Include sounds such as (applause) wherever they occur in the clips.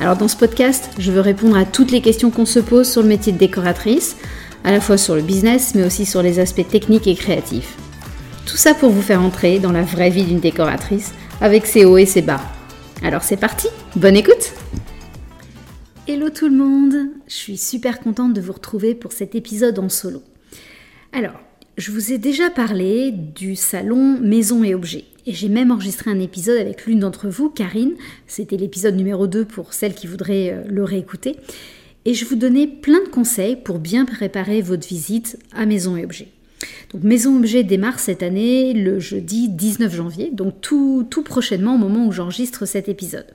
Alors dans ce podcast, je veux répondre à toutes les questions qu'on se pose sur le métier de décoratrice, à la fois sur le business, mais aussi sur les aspects techniques et créatifs. Tout ça pour vous faire entrer dans la vraie vie d'une décoratrice, avec ses hauts et ses bas. Alors c'est parti, bonne écoute Hello tout le monde, je suis super contente de vous retrouver pour cet épisode en solo. Alors, je vous ai déjà parlé du salon Maison et Objets. Et j'ai même enregistré un épisode avec l'une d'entre vous, Karine. C'était l'épisode numéro 2 pour celles qui voudraient euh, le réécouter. Et je vous donnais plein de conseils pour bien préparer votre visite à Maison et Objets. Donc Maison Objet démarre cette année le jeudi 19 janvier, donc tout, tout prochainement au moment où j'enregistre cet épisode.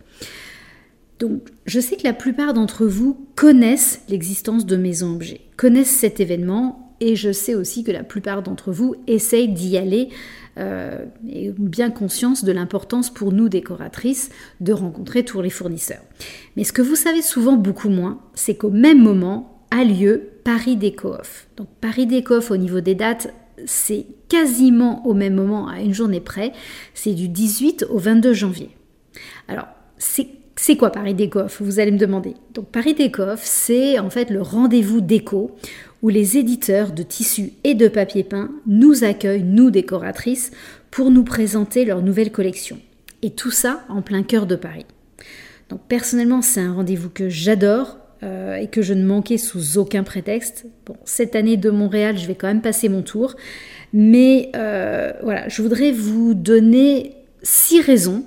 Donc je sais que la plupart d'entre vous connaissent l'existence de Maison Objet, connaissent cet événement et je sais aussi que la plupart d'entre vous essayent d'y aller euh, et ont bien conscience de l'importance pour nous décoratrices de rencontrer tous les fournisseurs. Mais ce que vous savez souvent beaucoup moins, c'est qu'au même moment a lieu Paris Déco Off. Donc Paris Déco Off au niveau des dates, c'est quasiment au même moment, à une journée près. C'est du 18 au 22 janvier. Alors, c'est quoi Paris Déco Off? Vous allez me demander. Donc Paris Déco Off, c'est en fait le rendez-vous déco où les éditeurs de tissus et de papier peint nous accueillent, nous décoratrices, pour nous présenter leur nouvelle collection. Et tout ça en plein cœur de Paris. Donc personnellement, c'est un rendez-vous que j'adore euh, et que je ne manquais sous aucun prétexte. Bon, cette année de Montréal, je vais quand même passer mon tour. Mais euh, voilà, je voudrais vous donner six raisons,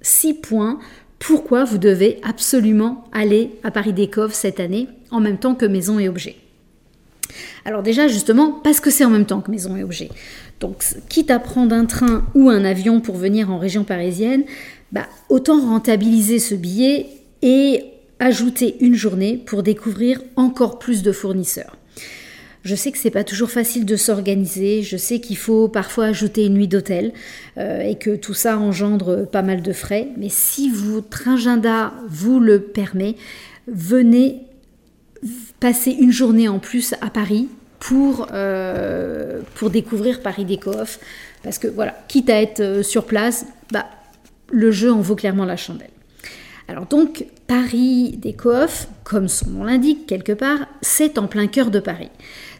six points pourquoi vous devez absolument aller à Paris Décove cette année en même temps que Maison et Objets. Alors déjà, justement, parce que c'est en même temps que maison et objet. Donc, quitte à prendre un train ou un avion pour venir en région parisienne, bah, autant rentabiliser ce billet et ajouter une journée pour découvrir encore plus de fournisseurs. Je sais que c'est pas toujours facile de s'organiser, je sais qu'il faut parfois ajouter une nuit d'hôtel euh, et que tout ça engendre pas mal de frais, mais si votre agenda vous le permet, venez passer une journée en plus à Paris pour, euh, pour découvrir Paris Déco Parce que voilà, quitte à être euh, sur place, bah, le jeu en vaut clairement la chandelle. Alors donc, Paris Déco comme son nom l'indique quelque part, c'est en plein cœur de Paris.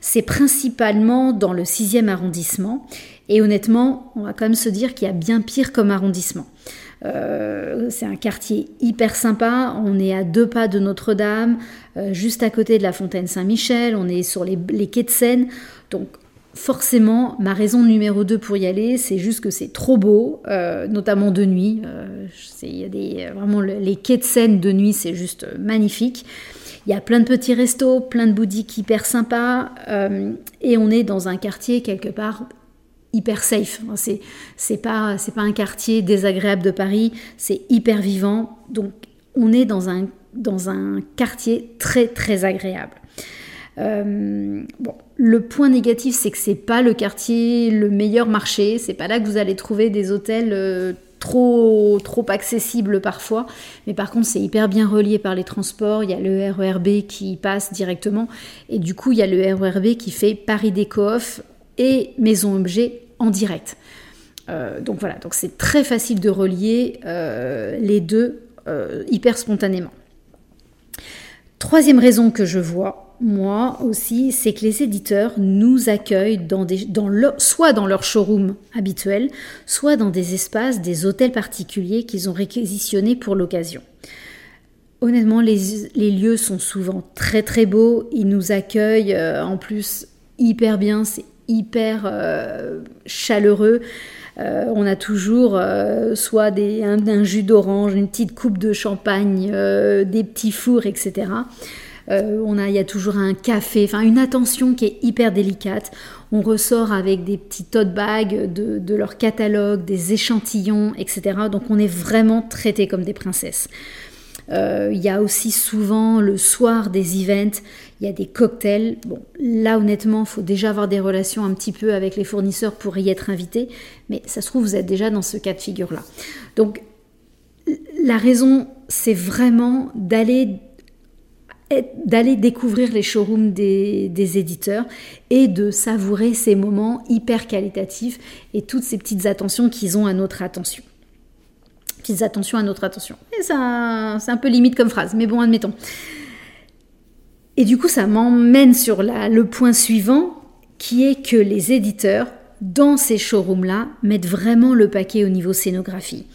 C'est principalement dans le 6e arrondissement. Et honnêtement, on va quand même se dire qu'il y a bien pire comme arrondissement. Euh, c'est un quartier hyper sympa. On est à deux pas de Notre-Dame, euh, juste à côté de la fontaine Saint-Michel. On est sur les, quais de Seine. Donc, forcément, ma raison numéro 2 pour y aller, c'est juste que c'est trop beau, euh, notamment de nuit. y a des, vraiment, les quais de Seine de nuit, c'est juste magnifique. Il y a plein de petits restos, plein de boutiques hyper sympas, et on est dans un quartier quelque part hyper safe. C'est c'est pas c'est pas un quartier désagréable de Paris, c'est hyper vivant. Donc on est dans un dans un quartier très très agréable. Euh, le point négatif, c'est que c'est pas le quartier le meilleur marché. C'est pas là que vous allez trouver des hôtels euh, trop trop accessibles parfois. Mais par contre, c'est hyper bien relié par les transports. Il y a le RERB qui passe directement, et du coup, il y a le RERB qui fait Paris Déco et Maison Objet en direct. Euh, donc voilà, donc c'est très facile de relier les deux hyper spontanément. Troisième raison que je vois, moi aussi, c'est que les éditeurs nous accueillent soit dans leur showroom habituel, soit dans des espaces, des hôtels particuliers qu'ils ont réquisitionnés pour l'occasion. Honnêtement, les, lieux sont souvent très très beaux, ils nous accueillent en plus hyper bien, c'est hyper euh, chaleureux. Euh, on a toujours euh, soit des, un, jus d'orange, une petite coupe de champagne, des petits fours, etc. on a, il y a toujours un café, enfin une attention qui est hyper délicate. On ressort avec des petits tote bags de, de leur catalogue, des échantillons, etc. Donc on est vraiment traité comme des princesses. Euh, il y a aussi souvent le soir des events, il y a des cocktails. Bon, là honnêtement, il faut déjà avoir des relations un petit peu avec les fournisseurs pour y être invité, mais ça se trouve, vous êtes déjà dans ce cas de figure-là. Donc, la raison, c'est vraiment d'aller d'aller découvrir les showrooms des, éditeurs et de savourer ces moments hyper qualitatifs et toutes ces petites attentions qu'ils ont à notre attention. Petites attentions à notre attention. C'est un peu limite comme phrase, mais bon, admettons. Et du coup, ça m'emmène sur le point suivant, qui est que les éditeurs, dans ces showrooms-là, mettent vraiment le paquet au niveau scénographie.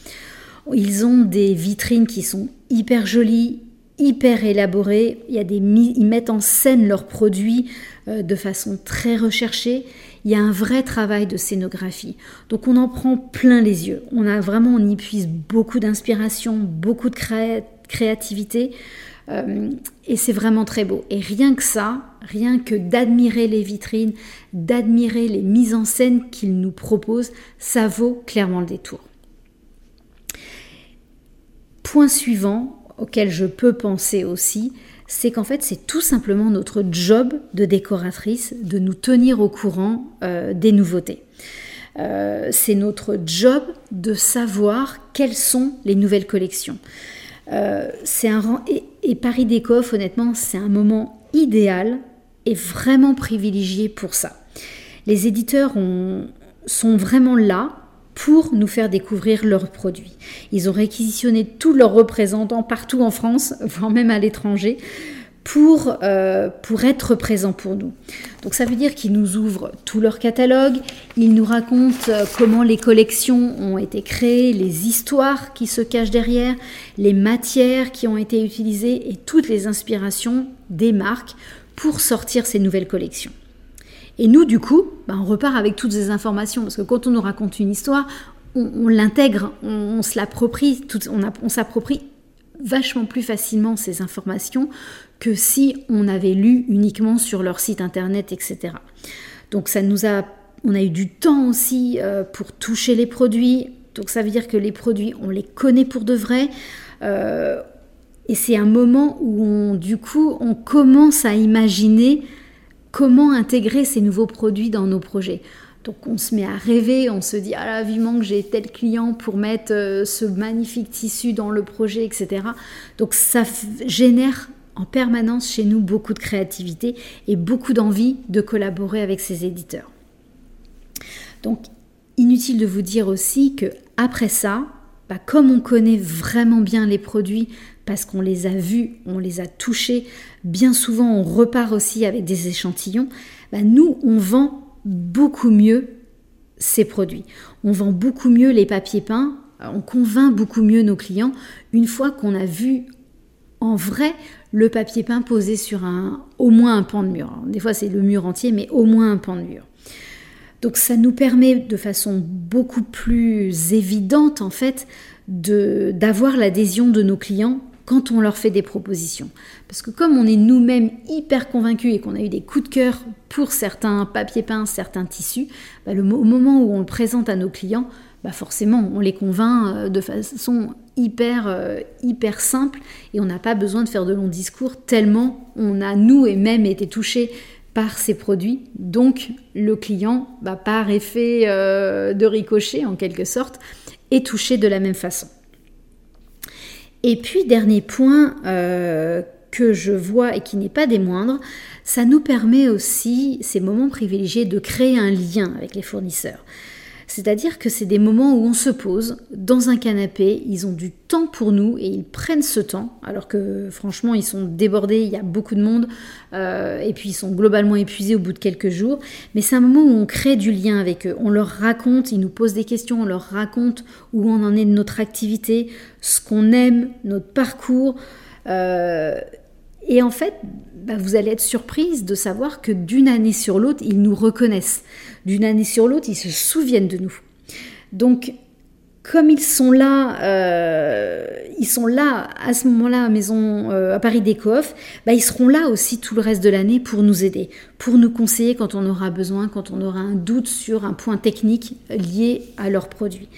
Ils ont des vitrines qui sont hyper jolies, hyper élaborés. Il y ils mettent en scène leurs produits euh, de façon très recherchée. Il y a un vrai travail de scénographie. Donc on en prend plein les yeux. On a vraiment, on y puise beaucoup d'inspiration, beaucoup de créativité. Euh, et c'est vraiment très beau. Et rien que ça, rien que d'admirer les vitrines, d'admirer les mises en scène qu'ils nous proposent, ça vaut clairement le détour. Point suivant, auquel je peux penser aussi, c'est qu'en fait c'est tout simplement notre job de décoratrice de nous tenir au courant euh, des nouveautés. Euh, c'est notre job de savoir quelles sont les nouvelles collections. Euh, un et Paris Décoff, honnêtement, c'est un moment idéal et vraiment privilégié pour ça. Les éditeurs sont vraiment là pour nous faire découvrir leurs produits. Ils ont réquisitionné tous leurs représentants partout en France, (laughs) voire même à l'étranger, pour, euh, pour être présents pour nous. Donc ça veut dire qu'ils nous ouvrent tout leur catalogue, ils nous racontent euh, comment les collections ont été créées, les histoires qui se cachent derrière, les matières qui ont été utilisées et toutes les inspirations des marques pour sortir ces nouvelles collections. Et nous, du coup, bah, on repart avec toutes ces informations, parce que quand on nous raconte une histoire, on, l'intègre, on, se l'approprie, on s'approprie vachement plus facilement ces informations que si on avait lu uniquement sur leur site internet, etc. Donc ça nous a, on a eu du temps aussi euh, pour toucher les produits. Donc ça veut dire que les produits, on les connaît pour de vrai. Euh, et c'est un moment où on, du coup, on commence à imaginer comment intégrer ces nouveaux produits dans nos projets. Donc on se met à rêver, on se dit ah là vivement que j'ai tel client pour mettre euh, ce magnifique tissu dans le projet, etc. Donc ça génère en permanence chez nous beaucoup de créativité et beaucoup d'envie de collaborer avec ces éditeurs. Donc inutile de vous dire aussi que après ça, bah, comme on connaît vraiment bien les produits, parce qu'on les a vus, on les a touchés. Bien souvent, on repart aussi avec des échantillons. Bah, nous, on vend beaucoup mieux ces produits. On vend beaucoup mieux les papiers peints, on convainc beaucoup mieux nos clients une fois qu'on a vu en vrai le papier peint posé sur un, au moins un pan de mur. des fois, c'est le mur entier, mais au moins un pan de mur. Donc ça nous permet de façon beaucoup plus évidente en fait d'avoir l'adhésion de nos clients quand on leur fait des propositions. Parce que comme on est nous-mêmes hyper convaincus et qu'on a eu des coups de cœur pour certains papiers peints, certains tissus, bah, au moment où on le présente à nos clients, bah forcément, on les convainc euh, de façon hyper, euh, hyper simple et on n'a pas besoin de faire de longs discours tellement on a, nous et même, été touchés par ces produits. Donc, le client, bah, par effet euh, de ricochet en quelque sorte, est touché de la même façon. Et puis, dernier point euh, que je vois et qui n'est pas des moindres, ça nous permet aussi, ces moments privilégiés, de créer un lien avec les fournisseurs. C'est-à-dire que c'est des moments où on se pose dans un canapé, ils ont du temps pour nous et ils prennent ce temps, alors que franchement ils sont débordés, il y a beaucoup de monde, euh, et puis ils sont globalement épuisés au bout de quelques jours. Mais c'est un moment où on crée du lien avec eux, on leur raconte, ils nous posent des questions, on leur raconte où on en est de notre activité, ce qu'on aime, notre parcours. Euh, et en fait, bah, vous allez être surprise de savoir que d'une année sur l'autre, ils nous reconnaissent. D'une année sur l'autre, ils se souviennent de nous. Donc, comme ils sont là, euh, ils sont là à ce moment-là à maison euh, à Paris Décoff, bah, ils seront là aussi tout le reste de l'année pour nous aider, pour nous conseiller quand on aura besoin, quand on aura un doute sur un point technique lié à leurs produits.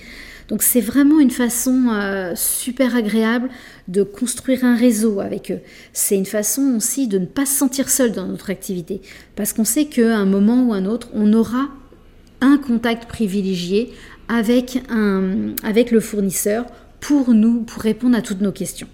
Donc c'est vraiment une façon super agréable de construire un réseau avec eux. C'est une façon aussi de ne pas se sentir seul dans notre activité, parce qu'on sait qu'à un moment ou un autre, on aura un contact privilégié avec, avec le fournisseur pour nous, pour répondre à toutes nos questions.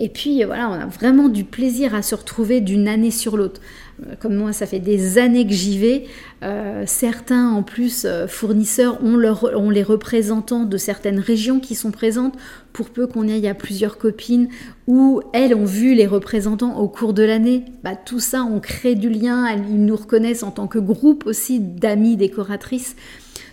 Et puis voilà, on a vraiment du plaisir à se retrouver d'une année sur l'autre. Euh, comme moi, ça fait des années que j'y vais. Euh, certains, en plus, euh, fournisseurs ont, les représentants de certaines régions qui sont présentes. Pour peu qu'on aille à plusieurs copines, où elles ont vu les représentants au cours de l'année. Bah, tout ça, on crée du lien. Ils nous reconnaissent en tant que groupe aussi d'amis décoratrices.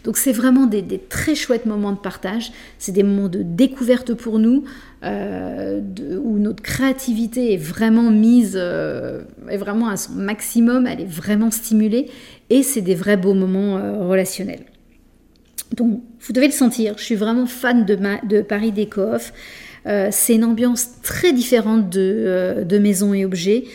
Donc c'est vraiment des, très chouettes moments de partage, c'est des moments de découverte pour nous, euh, où notre créativité est vraiment mise, euh, est vraiment à son maximum, elle est vraiment stimulée, et c'est des vrais beaux moments euh, relationnels. Donc vous devez le sentir, je suis vraiment fan de, de Paris Déco Off. c'est une ambiance très différente de, de maisons et objets.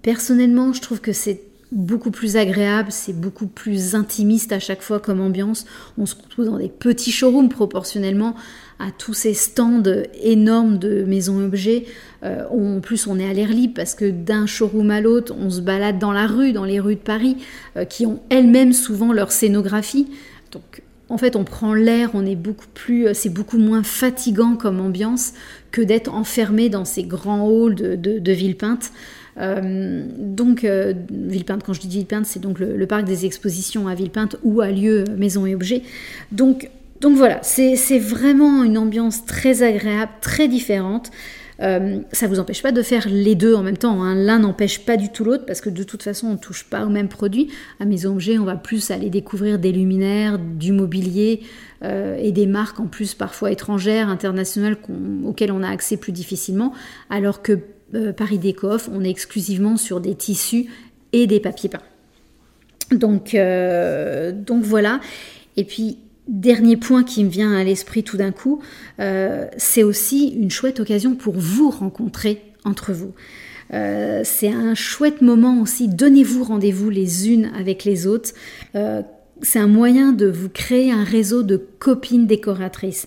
personnellement, je trouve que c'est beaucoup plus agréable, c'est beaucoup plus intimiste à chaque fois comme ambiance. On se retrouve dans des petits showrooms proportionnellement à tous ces stands énormes de maisons objets. Euh, en plus, on est à l'air libre parce que d'un showroom à l'autre, on se balade dans la rue, dans les rues de Paris, euh, qui ont elles-mêmes souvent leur scénographie. Donc, en fait, on prend l'air, on est beaucoup plus, euh, c'est beaucoup moins fatigant comme ambiance que d'être enfermé dans ces grands halls de, de, de Villepinte. Euh, donc, euh, Villepinte, quand je dis Villepinte, c'est donc le, parc des expositions à Villepinte ou à lieu Maison et Objets. Donc, voilà, c'est vraiment une ambiance très agréable, très différente. Euh, ça vous empêche pas de faire les deux en même temps. Hein. L'un n'empêche pas du tout l'autre parce que de toute façon, on ne touche pas au même produit. À Maison Objet, on va plus aller découvrir des luminaires, du mobilier et des marques en plus parfois étrangères, internationales auxquelles on a accès plus difficilement. Alors que euh, Paris Décoff, on est exclusivement sur des tissus et des papiers peints. Donc, euh, donc voilà. Et puis, dernier point qui me vient à l'esprit tout d'un coup, euh, c'est aussi une chouette occasion pour vous rencontrer entre vous. c'est un chouette moment aussi, donnez-vous rendez-vous les unes avec les autres. c'est un moyen de vous créer un réseau de copines décoratrices.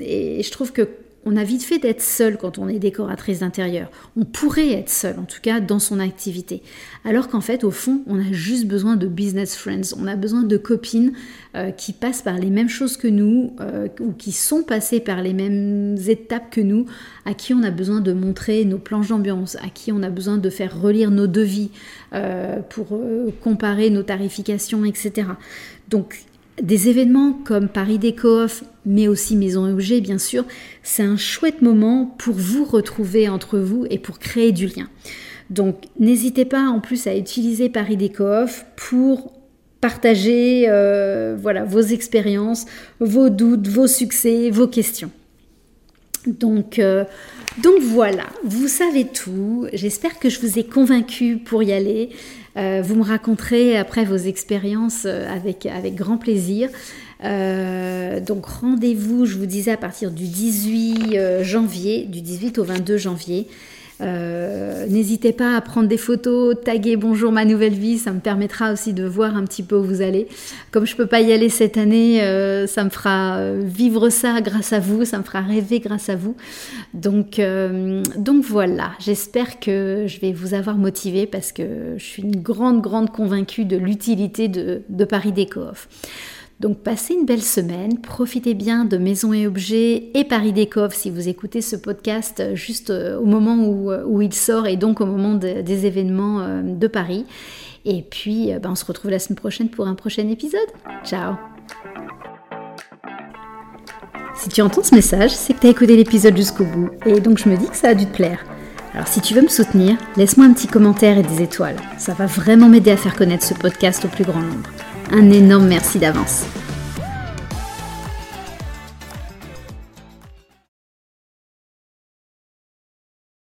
Et je trouve que on a vite fait d'être seul quand on est décoratrice d'intérieur. On pourrait être seul, en tout cas dans son activité. Alors qu'en fait, au fond, on a juste besoin de business friends. On a besoin de copines euh, qui passent par les mêmes choses que nous euh, ou qui sont passées par les mêmes étapes que nous, à qui on a besoin de montrer nos planches d'ambiance, à qui on a besoin de faire relire nos devis euh, pour comparer nos tarifications, etc. Donc des événements comme Paris Déco mais aussi Maison et Objets, bien sûr, c'est un chouette moment pour vous retrouver entre vous et pour créer du lien. Donc, n'hésitez pas en plus à utiliser Paris Déco pour partager euh, voilà, vos expériences, vos doutes, vos succès, vos questions. Donc, euh, donc voilà, vous savez tout. J'espère que je vous ai convaincu pour y aller. Euh, vous me raconterez après vos expériences euh, avec, avec grand plaisir. Donc rendez-vous, je vous disais, à partir du 18 janvier, du 18 au 22 janvier. Euh, n'hésitez pas à prendre des photos, taguer bonjour ma nouvelle vie, ça me permettra aussi de voir un petit peu où vous allez. Comme je peux pas y aller cette année, euh, ça me fera euh, vivre ça grâce à vous, ça me fera rêver grâce à vous. Donc, donc voilà, j'espère que je vais vous avoir motivé parce que je suis une grande, grande convaincue de l'utilité de, de Paris Déco Off. Donc passez une belle semaine, profitez bien de Maisons et Objets et Paris Décov si vous écoutez ce podcast euh, juste euh, au moment où, euh, où il sort et donc au moment des événements de Paris. Et puis ben, on se retrouve la semaine prochaine pour un prochain épisode. Ciao Si tu entends ce message, c'est que tu as écouté l'épisode jusqu'au bout et donc je me dis que ça a dû te plaire. Alors si tu veux me soutenir, laisse-moi un petit commentaire et des étoiles. Ça va vraiment m'aider à faire connaître ce podcast au plus grand nombre. Un énorme merci d'avance.